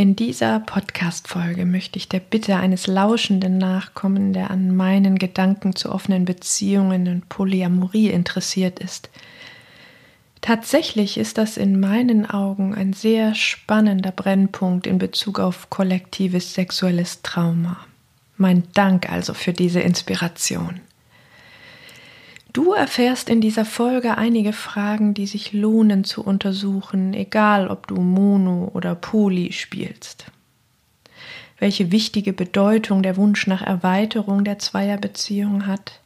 In dieser Podcast-Folge möchte ich der Bitte eines Lauschenden nachkommen, der an meinen Gedanken zu offenen Beziehungen und Polyamorie interessiert ist. Tatsächlich ist das in meinen Augen ein sehr spannender Brennpunkt in Bezug auf kollektives sexuelles Trauma. Mein Dank also für diese Inspiration. Du erfährst in dieser Folge einige Fragen, die sich lohnen zu untersuchen, egal ob du Mono oder Poly spielst. Welche wichtige Bedeutung der Wunsch nach Erweiterung der Zweierbeziehung hat,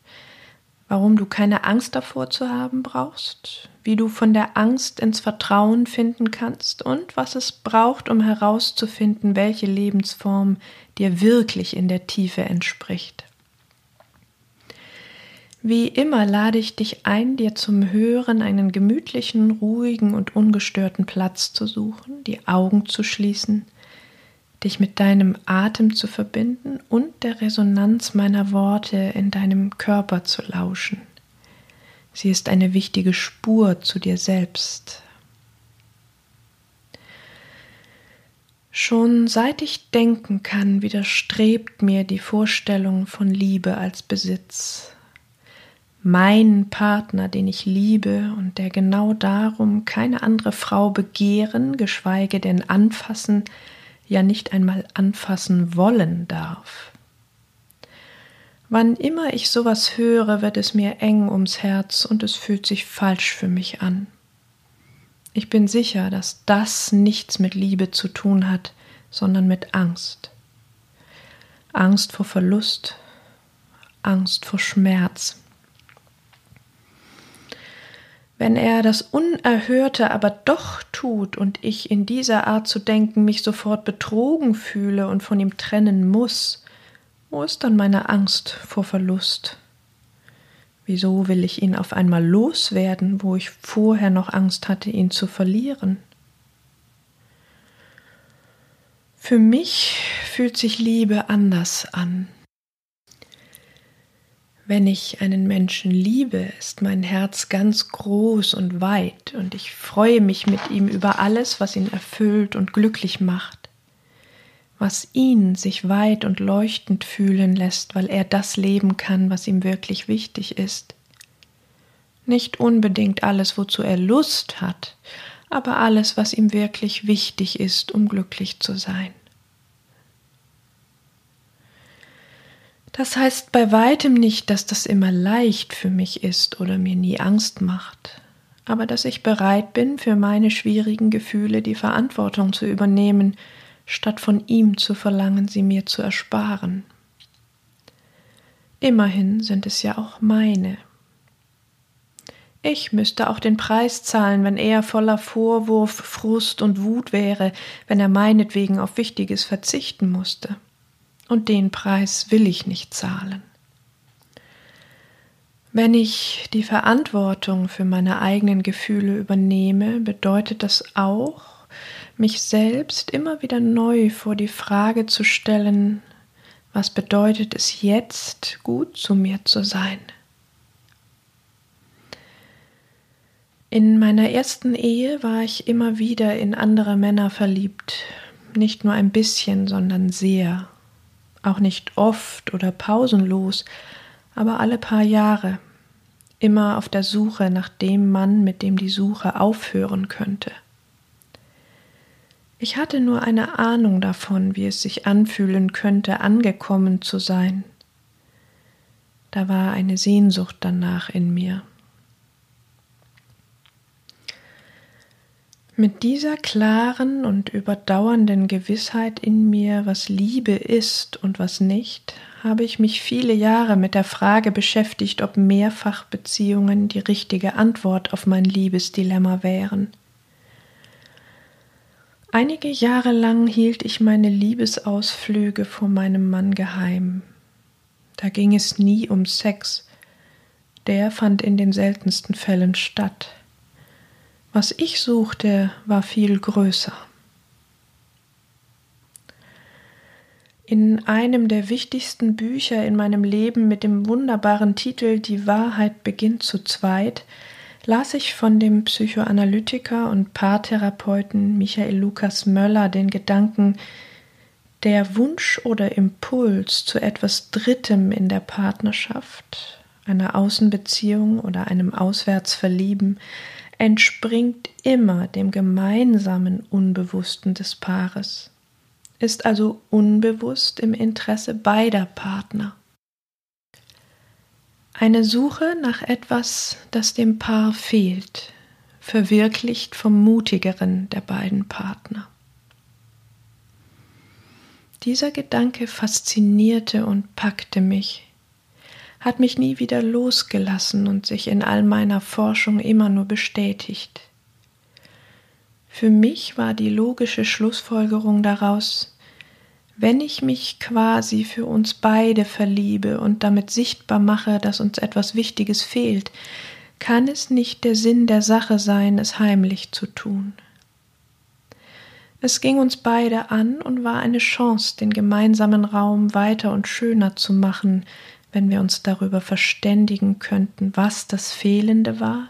warum du keine Angst davor zu haben brauchst, wie du von der Angst ins Vertrauen finden kannst und was es braucht, um herauszufinden, welche Lebensform dir wirklich in der Tiefe entspricht. Wie immer lade ich dich ein, dir zum Hören einen gemütlichen, ruhigen und ungestörten Platz zu suchen, die Augen zu schließen, dich mit deinem Atem zu verbinden und der Resonanz meiner Worte in deinem Körper zu lauschen. Sie ist eine wichtige Spur zu dir selbst. Schon seit ich denken kann, widerstrebt mir die Vorstellung von Liebe als Besitz mein Partner, den ich liebe und der genau darum keine andere Frau begehren, geschweige denn anfassen, ja nicht einmal anfassen wollen darf. Wann immer ich sowas höre, wird es mir eng ums Herz und es fühlt sich falsch für mich an. Ich bin sicher, dass das nichts mit Liebe zu tun hat, sondern mit Angst. Angst vor Verlust, Angst vor Schmerz, wenn er das Unerhörte aber doch tut und ich in dieser Art zu denken mich sofort betrogen fühle und von ihm trennen muss, wo ist dann meine Angst vor Verlust? Wieso will ich ihn auf einmal loswerden, wo ich vorher noch Angst hatte, ihn zu verlieren? Für mich fühlt sich Liebe anders an. Wenn ich einen Menschen liebe, ist mein Herz ganz groß und weit und ich freue mich mit ihm über alles, was ihn erfüllt und glücklich macht, was ihn sich weit und leuchtend fühlen lässt, weil er das leben kann, was ihm wirklich wichtig ist. Nicht unbedingt alles, wozu er Lust hat, aber alles, was ihm wirklich wichtig ist, um glücklich zu sein. Das heißt bei weitem nicht, dass das immer leicht für mich ist oder mir nie Angst macht, aber dass ich bereit bin, für meine schwierigen Gefühle die Verantwortung zu übernehmen, statt von ihm zu verlangen, sie mir zu ersparen. Immerhin sind es ja auch meine. Ich müsste auch den Preis zahlen, wenn er voller Vorwurf, Frust und Wut wäre, wenn er meinetwegen auf Wichtiges verzichten musste und den Preis will ich nicht zahlen. Wenn ich die Verantwortung für meine eigenen Gefühle übernehme, bedeutet das auch, mich selbst immer wieder neu vor die Frage zu stellen, was bedeutet es jetzt, gut zu mir zu sein? In meiner ersten Ehe war ich immer wieder in andere Männer verliebt, nicht nur ein bisschen, sondern sehr auch nicht oft oder pausenlos, aber alle paar Jahre, immer auf der Suche nach dem Mann, mit dem die Suche aufhören könnte. Ich hatte nur eine Ahnung davon, wie es sich anfühlen könnte, angekommen zu sein. Da war eine Sehnsucht danach in mir. Mit dieser klaren und überdauernden Gewissheit in mir, was Liebe ist und was nicht, habe ich mich viele Jahre mit der Frage beschäftigt, ob Mehrfachbeziehungen die richtige Antwort auf mein Liebesdilemma wären. Einige Jahre lang hielt ich meine Liebesausflüge vor meinem Mann geheim. Da ging es nie um Sex. Der fand in den seltensten Fällen statt. Was ich suchte, war viel größer. In einem der wichtigsten Bücher in meinem Leben mit dem wunderbaren Titel Die Wahrheit beginnt zu zweit las ich von dem Psychoanalytiker und Paartherapeuten Michael Lukas Möller den Gedanken, der Wunsch oder Impuls zu etwas Drittem in der Partnerschaft, einer Außenbeziehung oder einem Auswärtsverlieben, entspringt immer dem gemeinsamen Unbewussten des Paares, ist also unbewusst im Interesse beider Partner. Eine Suche nach etwas, das dem Paar fehlt, verwirklicht vom mutigeren der beiden Partner. Dieser Gedanke faszinierte und packte mich, hat mich nie wieder losgelassen und sich in all meiner Forschung immer nur bestätigt. Für mich war die logische Schlussfolgerung daraus, wenn ich mich quasi für uns beide verliebe und damit sichtbar mache, dass uns etwas Wichtiges fehlt, kann es nicht der Sinn der Sache sein, es heimlich zu tun. Es ging uns beide an und war eine Chance, den gemeinsamen Raum weiter und schöner zu machen, wenn wir uns darüber verständigen könnten, was das Fehlende war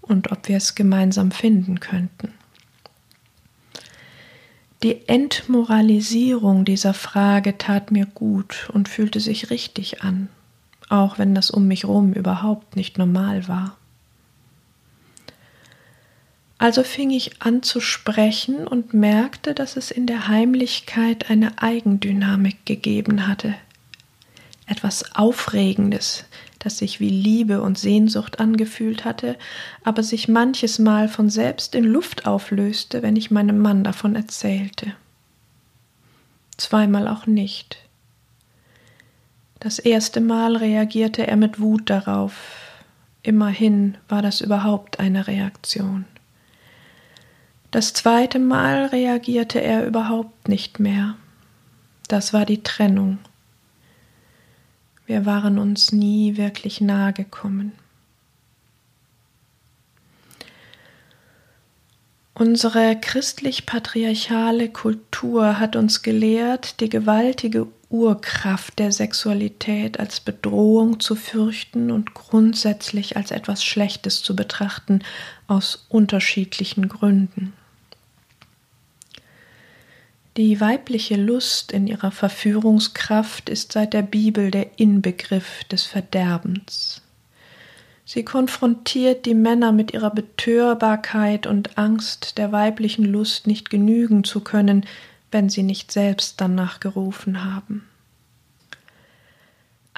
und ob wir es gemeinsam finden könnten. Die Entmoralisierung dieser Frage tat mir gut und fühlte sich richtig an, auch wenn das um mich rum überhaupt nicht normal war. Also fing ich an zu sprechen und merkte, dass es in der Heimlichkeit eine Eigendynamik gegeben hatte, etwas Aufregendes, das sich wie Liebe und Sehnsucht angefühlt hatte, aber sich manches Mal von selbst in Luft auflöste, wenn ich meinem Mann davon erzählte. Zweimal auch nicht. Das erste Mal reagierte er mit Wut darauf. Immerhin war das überhaupt eine Reaktion. Das zweite Mal reagierte er überhaupt nicht mehr. Das war die Trennung. Wir waren uns nie wirklich nahe gekommen. Unsere christlich-patriarchale Kultur hat uns gelehrt, die gewaltige Urkraft der Sexualität als Bedrohung zu fürchten und grundsätzlich als etwas Schlechtes zu betrachten, aus unterschiedlichen Gründen. Die weibliche Lust in ihrer Verführungskraft ist seit der Bibel der Inbegriff des Verderbens. Sie konfrontiert die Männer mit ihrer Betörbarkeit und Angst, der weiblichen Lust nicht genügen zu können, wenn sie nicht selbst danach gerufen haben.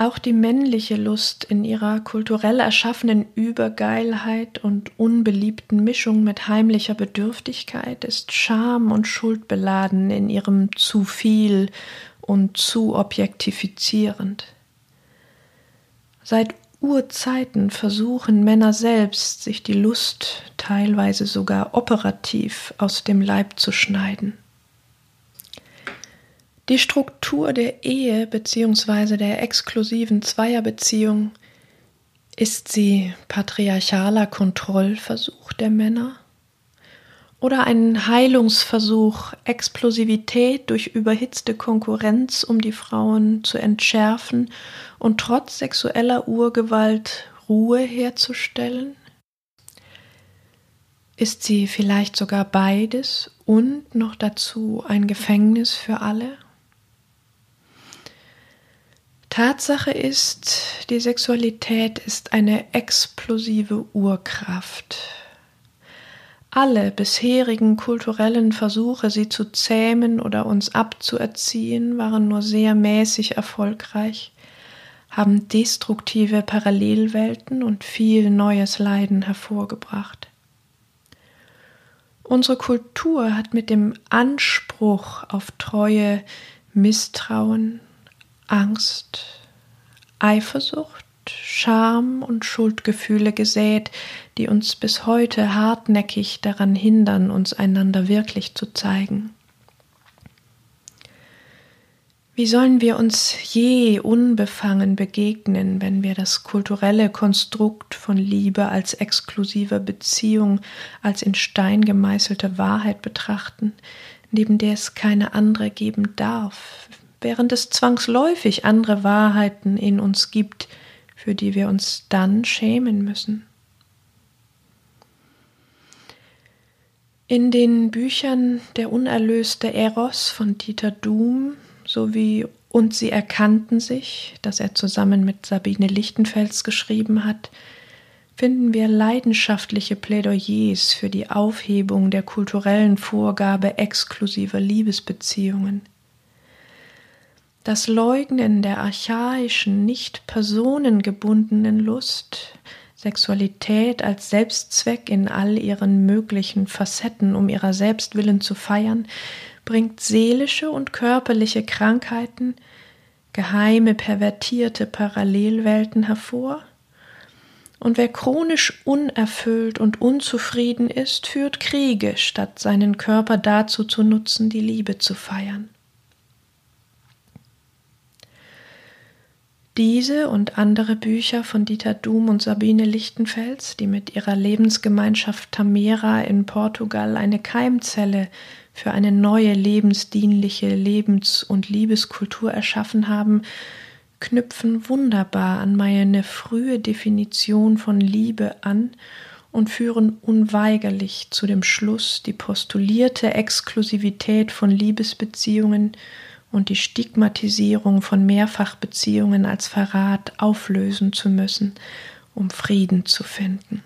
Auch die männliche Lust in ihrer kulturell erschaffenen Übergeilheit und unbeliebten Mischung mit heimlicher Bedürftigkeit ist scham- und schuldbeladen in ihrem zu viel und zu objektifizierend. Seit Urzeiten versuchen Männer selbst, sich die Lust teilweise sogar operativ aus dem Leib zu schneiden. Die Struktur der Ehe bzw. der exklusiven Zweierbeziehung ist sie patriarchaler Kontrollversuch der Männer oder ein Heilungsversuch, Explosivität durch überhitzte Konkurrenz um die Frauen zu entschärfen und trotz sexueller Urgewalt Ruhe herzustellen? Ist sie vielleicht sogar beides und noch dazu ein Gefängnis für alle? Tatsache ist, die Sexualität ist eine explosive Urkraft. Alle bisherigen kulturellen Versuche, sie zu zähmen oder uns abzuerziehen, waren nur sehr mäßig erfolgreich, haben destruktive Parallelwelten und viel neues Leiden hervorgebracht. Unsere Kultur hat mit dem Anspruch auf Treue Misstrauen, Angst, Eifersucht Scham und Schuldgefühle gesät, die uns bis heute hartnäckig daran hindern, uns einander wirklich zu zeigen. Wie sollen wir uns je unbefangen begegnen, wenn wir das kulturelle Konstrukt von Liebe als exklusiver Beziehung, als in Stein gemeißelte Wahrheit betrachten, neben der es keine andere geben darf, während es zwangsläufig andere Wahrheiten in uns gibt, für die wir uns dann schämen müssen? In den Büchern Der unerlöste Eros von Dieter Doom sowie Und sie erkannten sich, das er zusammen mit Sabine Lichtenfels geschrieben hat, finden wir leidenschaftliche Plädoyers für die Aufhebung der kulturellen Vorgabe exklusiver Liebesbeziehungen. Das Leugnen der archaischen, nicht personengebundenen Lust, Sexualität als Selbstzweck in all ihren möglichen Facetten, um ihrer selbst willen zu feiern, bringt seelische und körperliche Krankheiten, geheime, pervertierte Parallelwelten hervor. Und wer chronisch unerfüllt und unzufrieden ist, führt Kriege, statt seinen Körper dazu zu nutzen, die Liebe zu feiern. Diese und andere Bücher von Dieter Doom und Sabine Lichtenfels, die mit ihrer Lebensgemeinschaft Tamera in Portugal eine Keimzelle für eine neue lebensdienliche Lebens- und Liebeskultur erschaffen haben, knüpfen wunderbar an meine frühe Definition von Liebe an und führen unweigerlich zu dem Schluss, die postulierte Exklusivität von Liebesbeziehungen und die Stigmatisierung von Mehrfachbeziehungen als Verrat auflösen zu müssen, um Frieden zu finden.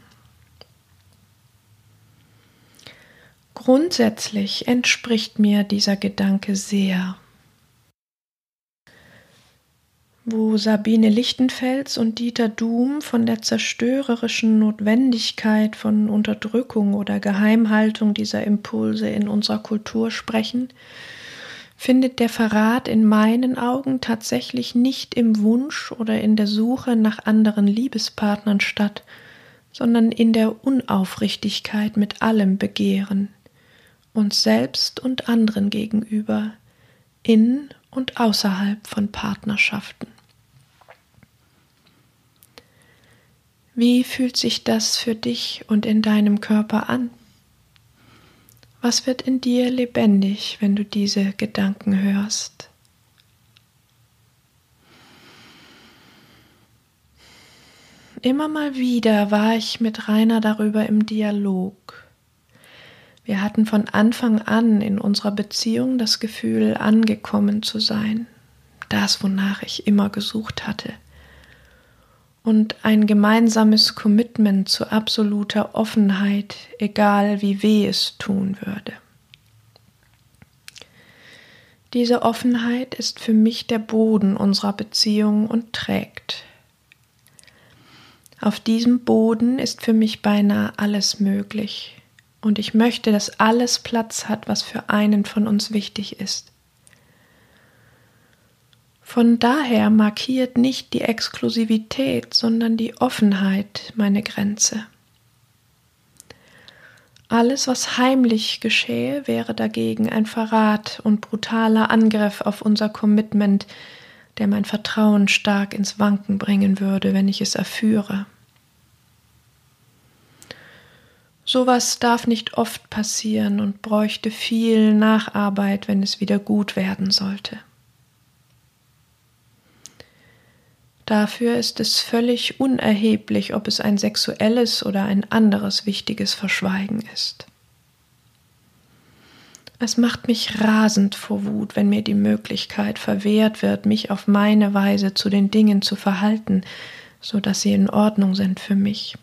Grundsätzlich entspricht mir dieser Gedanke sehr. Wo Sabine Lichtenfels und Dieter Doom von der zerstörerischen Notwendigkeit von Unterdrückung oder Geheimhaltung dieser Impulse in unserer Kultur sprechen, findet der Verrat in meinen Augen tatsächlich nicht im Wunsch oder in der Suche nach anderen Liebespartnern statt, sondern in der Unaufrichtigkeit mit allem Begehren, uns selbst und anderen gegenüber, in und außerhalb von Partnerschaften. Wie fühlt sich das für dich und in deinem Körper an? Was wird in dir lebendig, wenn du diese Gedanken hörst? Immer mal wieder war ich mit Rainer darüber im Dialog. Wir hatten von Anfang an in unserer Beziehung das Gefühl, angekommen zu sein, das, wonach ich immer gesucht hatte. Und ein gemeinsames Commitment zu absoluter Offenheit, egal wie weh es tun würde. Diese Offenheit ist für mich der Boden unserer Beziehung und trägt. Auf diesem Boden ist für mich beinahe alles möglich, und ich möchte, dass alles Platz hat, was für einen von uns wichtig ist. Von daher markiert nicht die Exklusivität, sondern die Offenheit meine Grenze. Alles, was heimlich geschehe, wäre dagegen ein Verrat und brutaler Angriff auf unser Commitment, der mein Vertrauen stark ins Wanken bringen würde, wenn ich es erführe. Sowas darf nicht oft passieren und bräuchte viel Nacharbeit, wenn es wieder gut werden sollte. Dafür ist es völlig unerheblich, ob es ein sexuelles oder ein anderes wichtiges Verschweigen ist. Es macht mich rasend vor Wut, wenn mir die Möglichkeit verwehrt wird, mich auf meine Weise zu den Dingen zu verhalten, so dass sie in Ordnung sind für mich.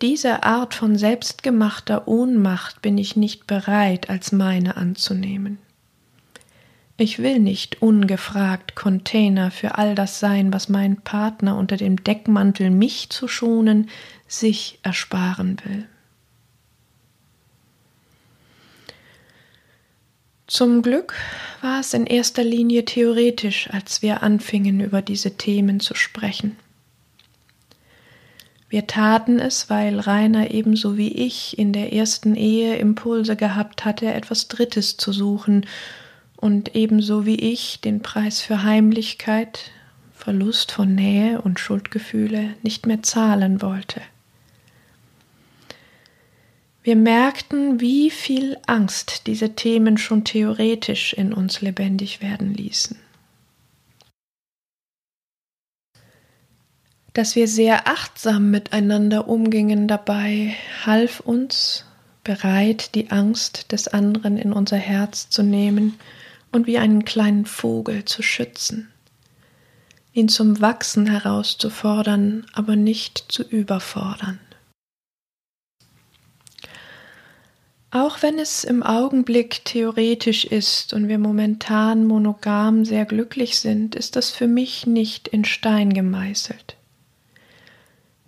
Diese Art von selbstgemachter Ohnmacht bin ich nicht bereit, als meine anzunehmen. Ich will nicht ungefragt Container für all das sein, was mein Partner unter dem Deckmantel, mich zu schonen, sich ersparen will. Zum Glück war es in erster Linie theoretisch, als wir anfingen, über diese Themen zu sprechen. Wir taten es, weil Rainer ebenso wie ich in der ersten Ehe Impulse gehabt hatte, etwas Drittes zu suchen und ebenso wie ich den Preis für Heimlichkeit, Verlust von Nähe und Schuldgefühle nicht mehr zahlen wollte. Wir merkten, wie viel Angst diese Themen schon theoretisch in uns lebendig werden ließen. dass wir sehr achtsam miteinander umgingen dabei, half uns, bereit, die Angst des anderen in unser Herz zu nehmen und wie einen kleinen Vogel zu schützen, ihn zum Wachsen herauszufordern, aber nicht zu überfordern. Auch wenn es im Augenblick theoretisch ist und wir momentan monogam sehr glücklich sind, ist das für mich nicht in Stein gemeißelt.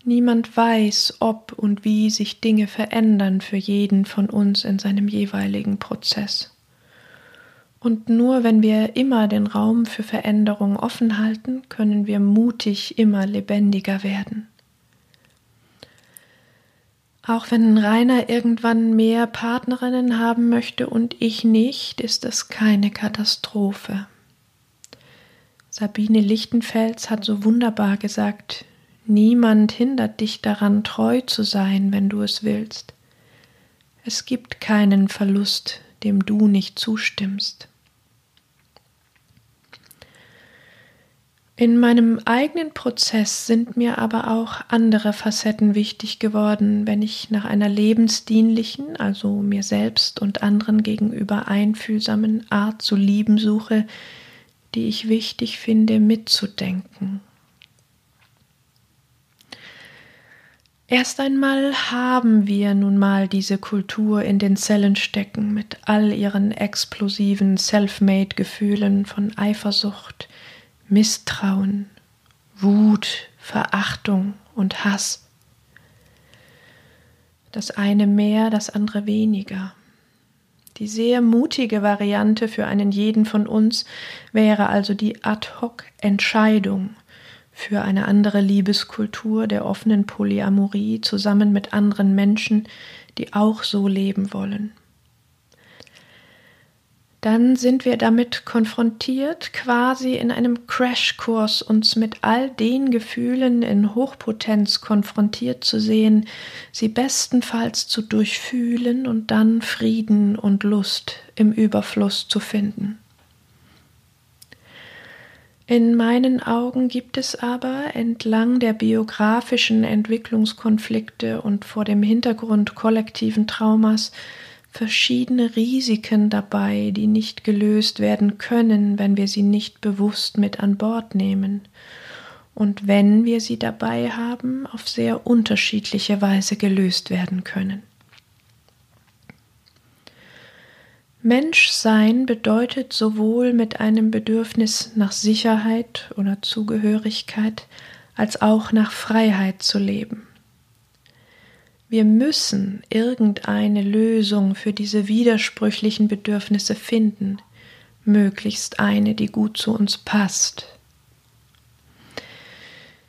Niemand weiß, ob und wie sich Dinge verändern für jeden von uns in seinem jeweiligen Prozess. Und nur wenn wir immer den Raum für Veränderung offen halten, können wir mutig immer lebendiger werden. Auch wenn Rainer irgendwann mehr Partnerinnen haben möchte und ich nicht, ist es keine Katastrophe. Sabine Lichtenfels hat so wunderbar gesagt, Niemand hindert dich daran, treu zu sein, wenn du es willst. Es gibt keinen Verlust, dem du nicht zustimmst. In meinem eigenen Prozess sind mir aber auch andere Facetten wichtig geworden, wenn ich nach einer lebensdienlichen, also mir selbst und anderen gegenüber einfühlsamen Art zu lieben suche, die ich wichtig finde mitzudenken. Erst einmal haben wir nun mal diese Kultur in den Zellen stecken mit all ihren explosiven Self-Made-Gefühlen von Eifersucht, Misstrauen, Wut, Verachtung und Hass. Das eine mehr, das andere weniger. Die sehr mutige Variante für einen jeden von uns wäre also die Ad-hoc-Entscheidung, für eine andere Liebeskultur der offenen Polyamorie zusammen mit anderen Menschen, die auch so leben wollen. Dann sind wir damit konfrontiert, quasi in einem Crashkurs uns mit all den Gefühlen in Hochpotenz konfrontiert zu sehen, sie bestenfalls zu durchfühlen und dann Frieden und Lust im Überfluss zu finden. In meinen Augen gibt es aber entlang der biografischen Entwicklungskonflikte und vor dem Hintergrund kollektiven Traumas verschiedene Risiken dabei, die nicht gelöst werden können, wenn wir sie nicht bewusst mit an Bord nehmen und wenn wir sie dabei haben, auf sehr unterschiedliche Weise gelöst werden können. Menschsein bedeutet sowohl mit einem Bedürfnis nach Sicherheit oder Zugehörigkeit als auch nach Freiheit zu leben. Wir müssen irgendeine Lösung für diese widersprüchlichen Bedürfnisse finden, möglichst eine, die gut zu uns passt.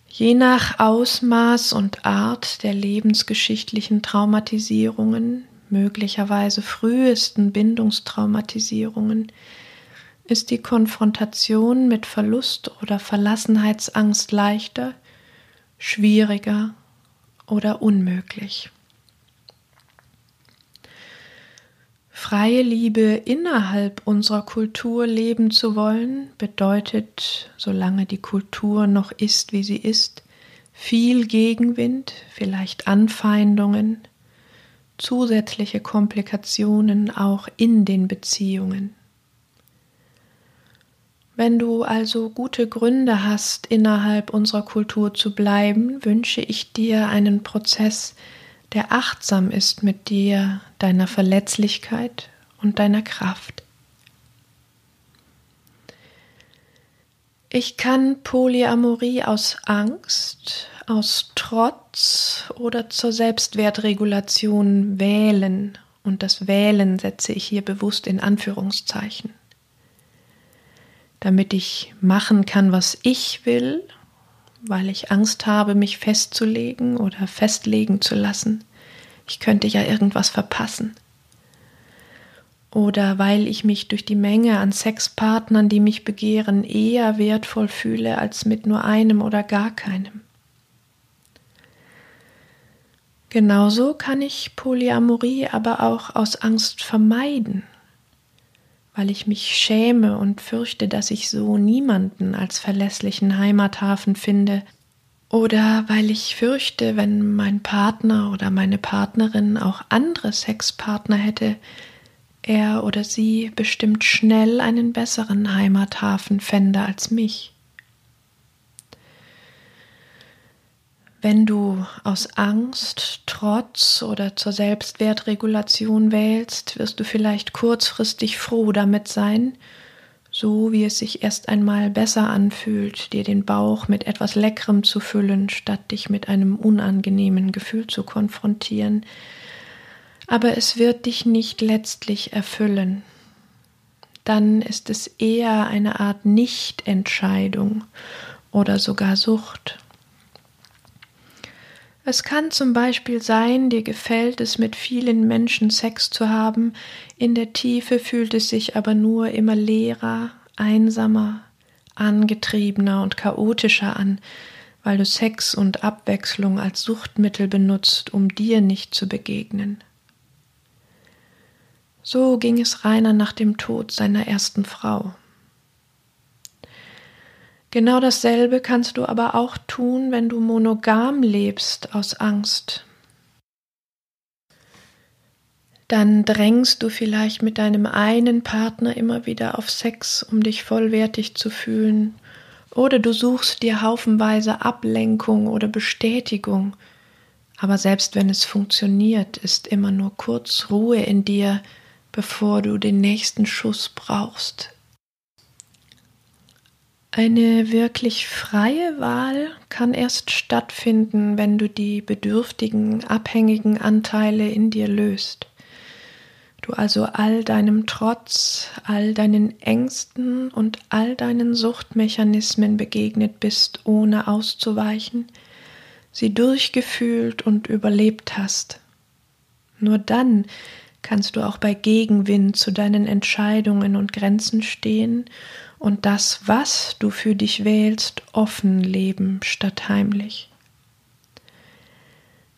Je nach Ausmaß und Art der lebensgeschichtlichen Traumatisierungen möglicherweise frühesten Bindungstraumatisierungen ist die Konfrontation mit Verlust oder Verlassenheitsangst leichter, schwieriger oder unmöglich. Freie Liebe innerhalb unserer Kultur leben zu wollen, bedeutet, solange die Kultur noch ist, wie sie ist, viel Gegenwind, vielleicht Anfeindungen, zusätzliche Komplikationen auch in den Beziehungen. Wenn du also gute Gründe hast, innerhalb unserer Kultur zu bleiben, wünsche ich dir einen Prozess, der achtsam ist mit dir, deiner Verletzlichkeit und deiner Kraft. Ich kann Polyamorie aus Angst, aus Trotz oder zur Selbstwertregulation wählen und das Wählen setze ich hier bewusst in Anführungszeichen. Damit ich machen kann, was ich will, weil ich Angst habe, mich festzulegen oder festlegen zu lassen. Ich könnte ja irgendwas verpassen. Oder weil ich mich durch die Menge an Sexpartnern, die mich begehren, eher wertvoll fühle als mit nur einem oder gar keinem. Genauso kann ich Polyamorie aber auch aus Angst vermeiden, weil ich mich schäme und fürchte, dass ich so niemanden als verlässlichen Heimathafen finde, oder weil ich fürchte, wenn mein Partner oder meine Partnerin auch andere Sexpartner hätte, er oder sie bestimmt schnell einen besseren Heimathafen fände als mich. Wenn du aus Angst, Trotz oder zur Selbstwertregulation wählst, wirst du vielleicht kurzfristig froh damit sein, so wie es sich erst einmal besser anfühlt, dir den Bauch mit etwas Leckerem zu füllen, statt dich mit einem unangenehmen Gefühl zu konfrontieren. Aber es wird dich nicht letztlich erfüllen. Dann ist es eher eine Art Nichtentscheidung oder sogar Sucht. Es kann zum Beispiel sein, dir gefällt es, mit vielen Menschen Sex zu haben, in der Tiefe fühlt es sich aber nur immer leerer, einsamer, angetriebener und chaotischer an, weil du Sex und Abwechslung als Suchtmittel benutzt, um dir nicht zu begegnen. So ging es Rainer nach dem Tod seiner ersten Frau. Genau dasselbe kannst du aber auch tun, wenn du monogam lebst aus Angst. Dann drängst du vielleicht mit deinem einen Partner immer wieder auf Sex, um dich vollwertig zu fühlen, oder du suchst dir haufenweise Ablenkung oder Bestätigung, aber selbst wenn es funktioniert, ist immer nur kurz Ruhe in dir, bevor du den nächsten Schuss brauchst. Eine wirklich freie Wahl kann erst stattfinden, wenn du die bedürftigen, abhängigen Anteile in dir löst. Du also all deinem Trotz, all deinen Ängsten und all deinen Suchtmechanismen begegnet bist, ohne auszuweichen, sie durchgefühlt und überlebt hast. Nur dann kannst du auch bei Gegenwind zu deinen Entscheidungen und Grenzen stehen und das, was du für dich wählst, offen leben statt heimlich.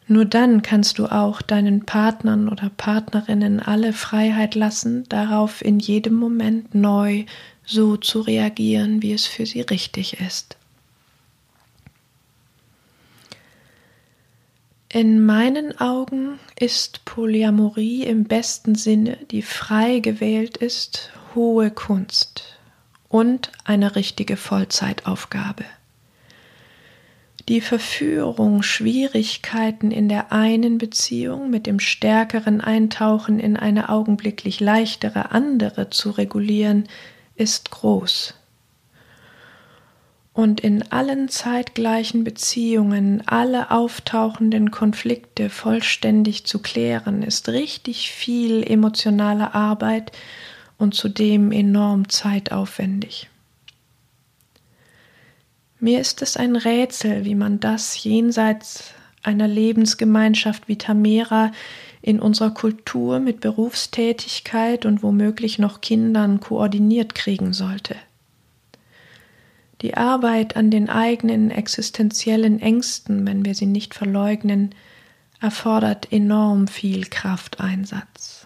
Nur dann kannst du auch deinen Partnern oder Partnerinnen alle Freiheit lassen, darauf in jedem Moment neu so zu reagieren, wie es für sie richtig ist. In meinen Augen ist Polyamorie im besten Sinne, die frei gewählt ist, hohe Kunst und eine richtige Vollzeitaufgabe. Die Verführung, Schwierigkeiten in der einen Beziehung mit dem stärkeren Eintauchen in eine augenblicklich leichtere andere zu regulieren, ist groß. Und in allen zeitgleichen Beziehungen alle auftauchenden Konflikte vollständig zu klären, ist richtig viel emotionale Arbeit, und zudem enorm zeitaufwendig. Mir ist es ein Rätsel, wie man das jenseits einer Lebensgemeinschaft wie Tamera in unserer Kultur mit Berufstätigkeit und womöglich noch Kindern koordiniert kriegen sollte. Die Arbeit an den eigenen existenziellen Ängsten, wenn wir sie nicht verleugnen, erfordert enorm viel Krafteinsatz.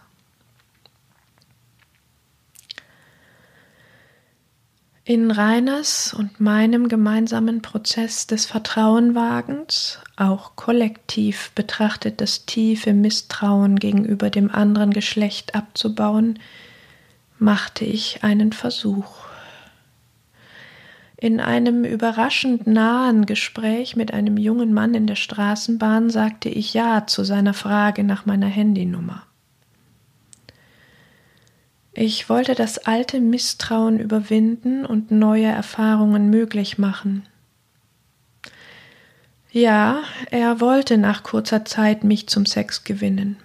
In Reiners und meinem gemeinsamen Prozess des Vertrauenwagens, auch kollektiv betrachtet das tiefe Misstrauen gegenüber dem anderen Geschlecht abzubauen, machte ich einen Versuch. In einem überraschend nahen Gespräch mit einem jungen Mann in der Straßenbahn sagte ich Ja zu seiner Frage nach meiner Handynummer. Ich wollte das alte Misstrauen überwinden und neue Erfahrungen möglich machen. Ja, er wollte nach kurzer Zeit mich zum Sex gewinnen.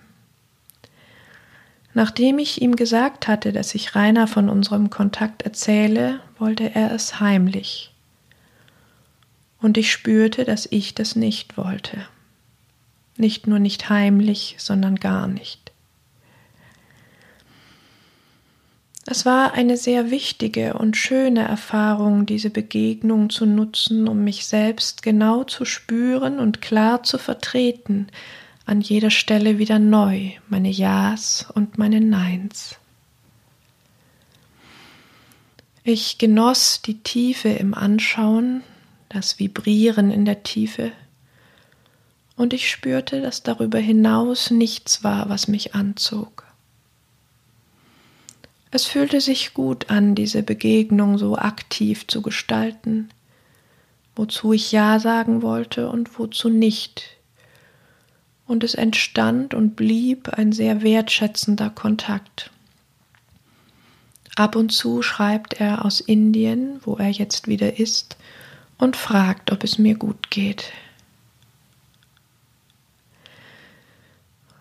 Nachdem ich ihm gesagt hatte, dass ich Rainer von unserem Kontakt erzähle, wollte er es heimlich. Und ich spürte, dass ich das nicht wollte. Nicht nur nicht heimlich, sondern gar nicht. Es war eine sehr wichtige und schöne Erfahrung, diese Begegnung zu nutzen, um mich selbst genau zu spüren und klar zu vertreten, an jeder Stelle wieder neu, meine Ja's und meine Neins. Ich genoss die Tiefe im Anschauen, das Vibrieren in der Tiefe, und ich spürte, dass darüber hinaus nichts war, was mich anzog. Es fühlte sich gut an, diese Begegnung so aktiv zu gestalten, wozu ich Ja sagen wollte und wozu nicht. Und es entstand und blieb ein sehr wertschätzender Kontakt. Ab und zu schreibt er aus Indien, wo er jetzt wieder ist, und fragt, ob es mir gut geht.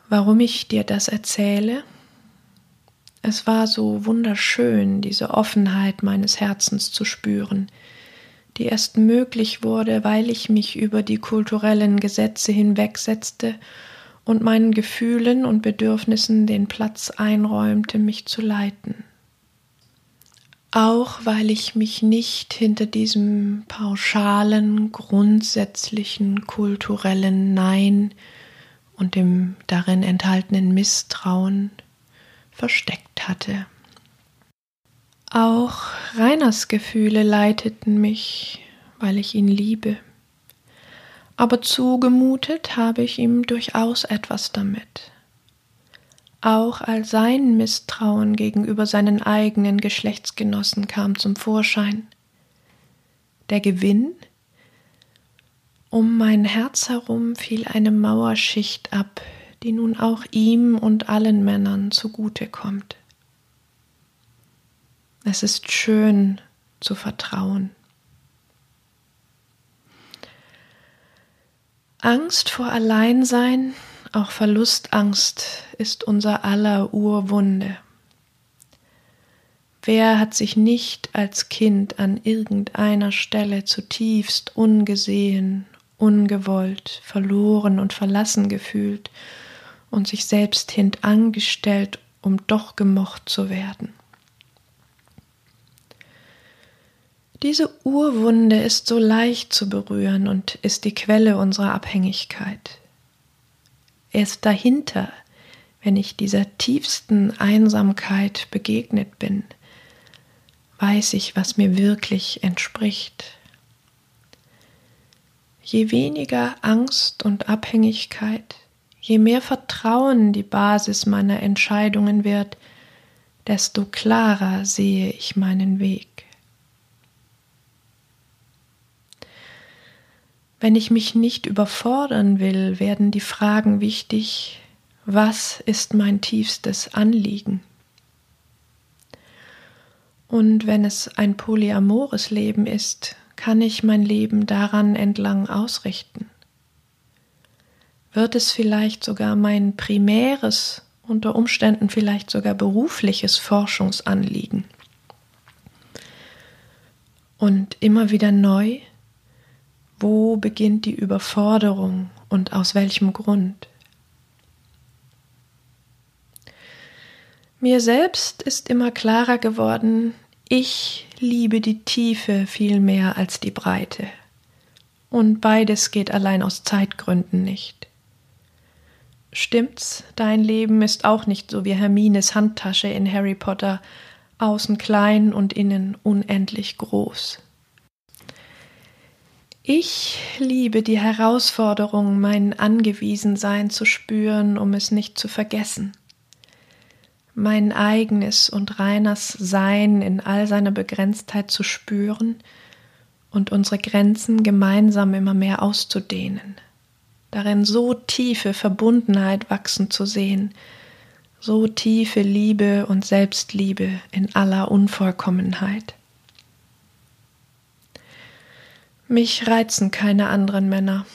Warum ich dir das erzähle? Es war so wunderschön, diese Offenheit meines Herzens zu spüren, die erst möglich wurde, weil ich mich über die kulturellen Gesetze hinwegsetzte und meinen Gefühlen und Bedürfnissen den Platz einräumte, mich zu leiten. Auch weil ich mich nicht hinter diesem pauschalen, grundsätzlichen kulturellen Nein und dem darin enthaltenen Misstrauen versteckt hatte. Auch Reiners Gefühle leiteten mich, weil ich ihn liebe. Aber zugemutet habe ich ihm durchaus etwas damit. Auch als sein Misstrauen gegenüber seinen eigenen Geschlechtsgenossen kam zum Vorschein. Der Gewinn? Um mein Herz herum fiel eine Mauerschicht ab, die nun auch ihm und allen Männern zugute kommt. Es ist schön zu vertrauen. Angst vor Alleinsein, auch Verlustangst ist unser aller Urwunde. Wer hat sich nicht als Kind an irgendeiner Stelle zutiefst ungesehen, ungewollt, verloren und verlassen gefühlt und sich selbst hintangestellt, um doch gemocht zu werden. Diese Urwunde ist so leicht zu berühren und ist die Quelle unserer Abhängigkeit. Erst dahinter, wenn ich dieser tiefsten Einsamkeit begegnet bin, weiß ich, was mir wirklich entspricht. Je weniger Angst und Abhängigkeit, Je mehr Vertrauen die Basis meiner Entscheidungen wird, desto klarer sehe ich meinen Weg. Wenn ich mich nicht überfordern will, werden die Fragen wichtig, was ist mein tiefstes Anliegen? Und wenn es ein polyamores Leben ist, kann ich mein Leben daran entlang ausrichten wird es vielleicht sogar mein primäres, unter Umständen vielleicht sogar berufliches Forschungsanliegen. Und immer wieder neu, wo beginnt die Überforderung und aus welchem Grund? Mir selbst ist immer klarer geworden, ich liebe die Tiefe viel mehr als die Breite. Und beides geht allein aus Zeitgründen nicht. Stimmt's, dein Leben ist auch nicht so wie Hermines Handtasche in Harry Potter, außen klein und innen unendlich groß. Ich liebe die Herausforderung, mein Angewiesensein zu spüren, um es nicht zu vergessen. Mein eigenes und reines Sein in all seiner Begrenztheit zu spüren und unsere Grenzen gemeinsam immer mehr auszudehnen darin so tiefe Verbundenheit wachsen zu sehen, so tiefe Liebe und Selbstliebe in aller Unvollkommenheit. Mich reizen keine anderen Männer.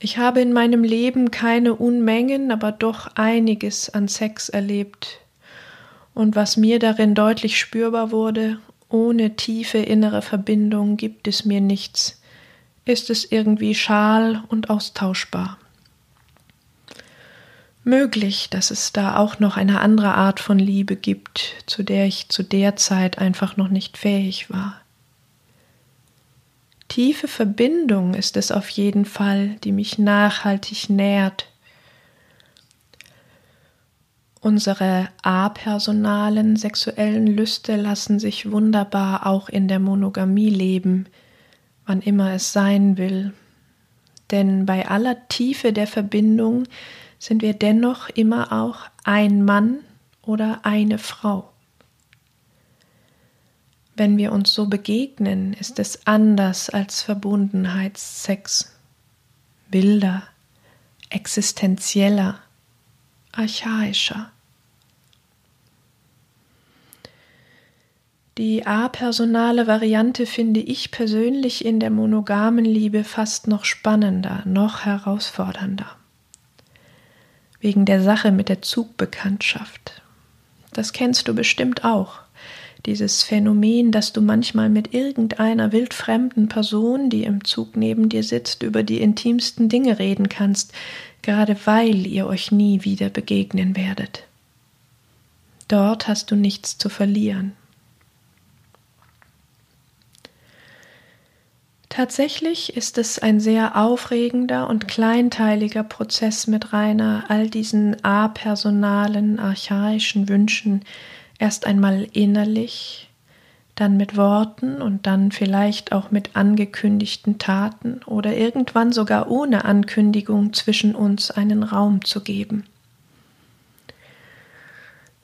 Ich habe in meinem Leben keine Unmengen, aber doch einiges an Sex erlebt. Und was mir darin deutlich spürbar wurde, ohne tiefe innere Verbindung gibt es mir nichts, ist es irgendwie schal und austauschbar. Möglich, dass es da auch noch eine andere Art von Liebe gibt, zu der ich zu der Zeit einfach noch nicht fähig war. Tiefe Verbindung ist es auf jeden Fall, die mich nachhaltig nährt. Unsere apersonalen sexuellen Lüste lassen sich wunderbar auch in der Monogamie leben, wann immer es sein will. Denn bei aller Tiefe der Verbindung sind wir dennoch immer auch ein Mann oder eine Frau. Wenn wir uns so begegnen, ist es anders als Verbundenheitssex, wilder, existenzieller, archaischer. Die apersonale Variante finde ich persönlich in der monogamen Liebe fast noch spannender, noch herausfordernder. Wegen der Sache mit der Zugbekanntschaft. Das kennst du bestimmt auch dieses Phänomen, dass du manchmal mit irgendeiner wildfremden Person, die im Zug neben dir sitzt, über die intimsten Dinge reden kannst, gerade weil ihr euch nie wieder begegnen werdet. Dort hast du nichts zu verlieren. Tatsächlich ist es ein sehr aufregender und kleinteiliger Prozess mit Rainer, all diesen apersonalen, archaischen Wünschen, erst einmal innerlich, dann mit Worten und dann vielleicht auch mit angekündigten Taten oder irgendwann sogar ohne Ankündigung zwischen uns einen Raum zu geben.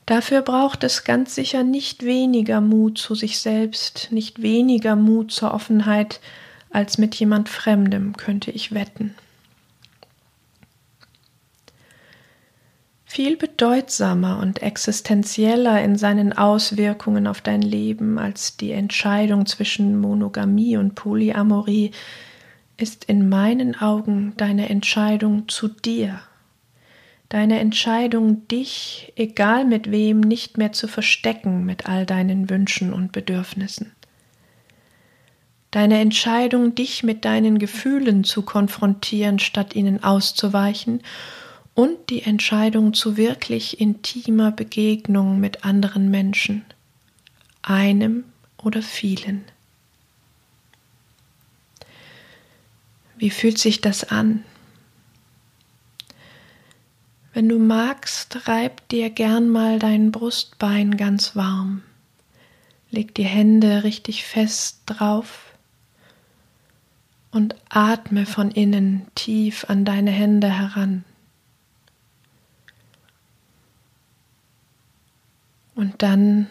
Dafür braucht es ganz sicher nicht weniger Mut zu sich selbst, nicht weniger Mut zur Offenheit als mit jemand Fremdem, könnte ich wetten. viel bedeutsamer und existenzieller in seinen Auswirkungen auf dein Leben als die Entscheidung zwischen Monogamie und Polyamorie ist in meinen Augen deine Entscheidung zu dir, deine Entscheidung, dich, egal mit wem, nicht mehr zu verstecken mit all deinen Wünschen und Bedürfnissen. Deine Entscheidung, dich mit deinen Gefühlen zu konfrontieren, statt ihnen auszuweichen und die Entscheidung zu wirklich intimer Begegnung mit anderen Menschen, einem oder vielen. Wie fühlt sich das an? Wenn du magst, reib dir gern mal dein Brustbein ganz warm. Leg die Hände richtig fest drauf und atme von innen tief an deine Hände heran. Und dann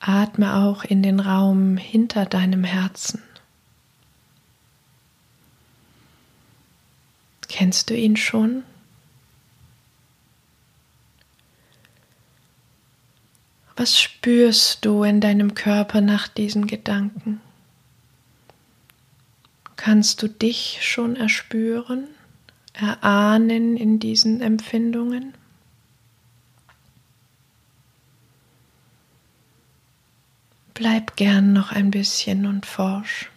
atme auch in den Raum hinter deinem Herzen. Kennst du ihn schon? Was spürst du in deinem Körper nach diesen Gedanken? Kannst du dich schon erspüren, erahnen in diesen Empfindungen? Bleib gern noch ein bisschen und forsch.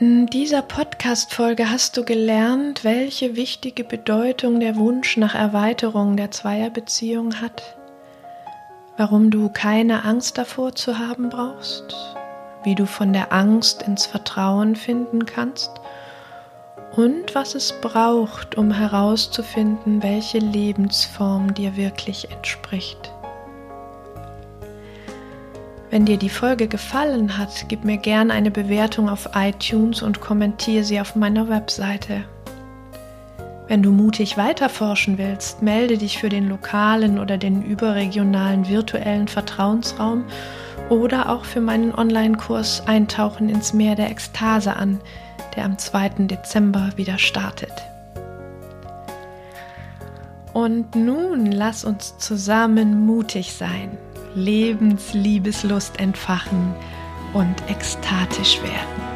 In dieser Podcast-Folge hast du gelernt, welche wichtige Bedeutung der Wunsch nach Erweiterung der Zweierbeziehung hat, warum du keine Angst davor zu haben brauchst, wie du von der Angst ins Vertrauen finden kannst und was es braucht, um herauszufinden, welche Lebensform dir wirklich entspricht. Wenn dir die Folge gefallen hat, gib mir gern eine Bewertung auf iTunes und kommentiere sie auf meiner Webseite. Wenn du mutig weiterforschen willst, melde dich für den lokalen oder den überregionalen virtuellen Vertrauensraum oder auch für meinen Online-Kurs Eintauchen ins Meer der Ekstase an, der am 2. Dezember wieder startet. Und nun lass uns zusammen mutig sein, Lebensliebeslust entfachen und ekstatisch werden.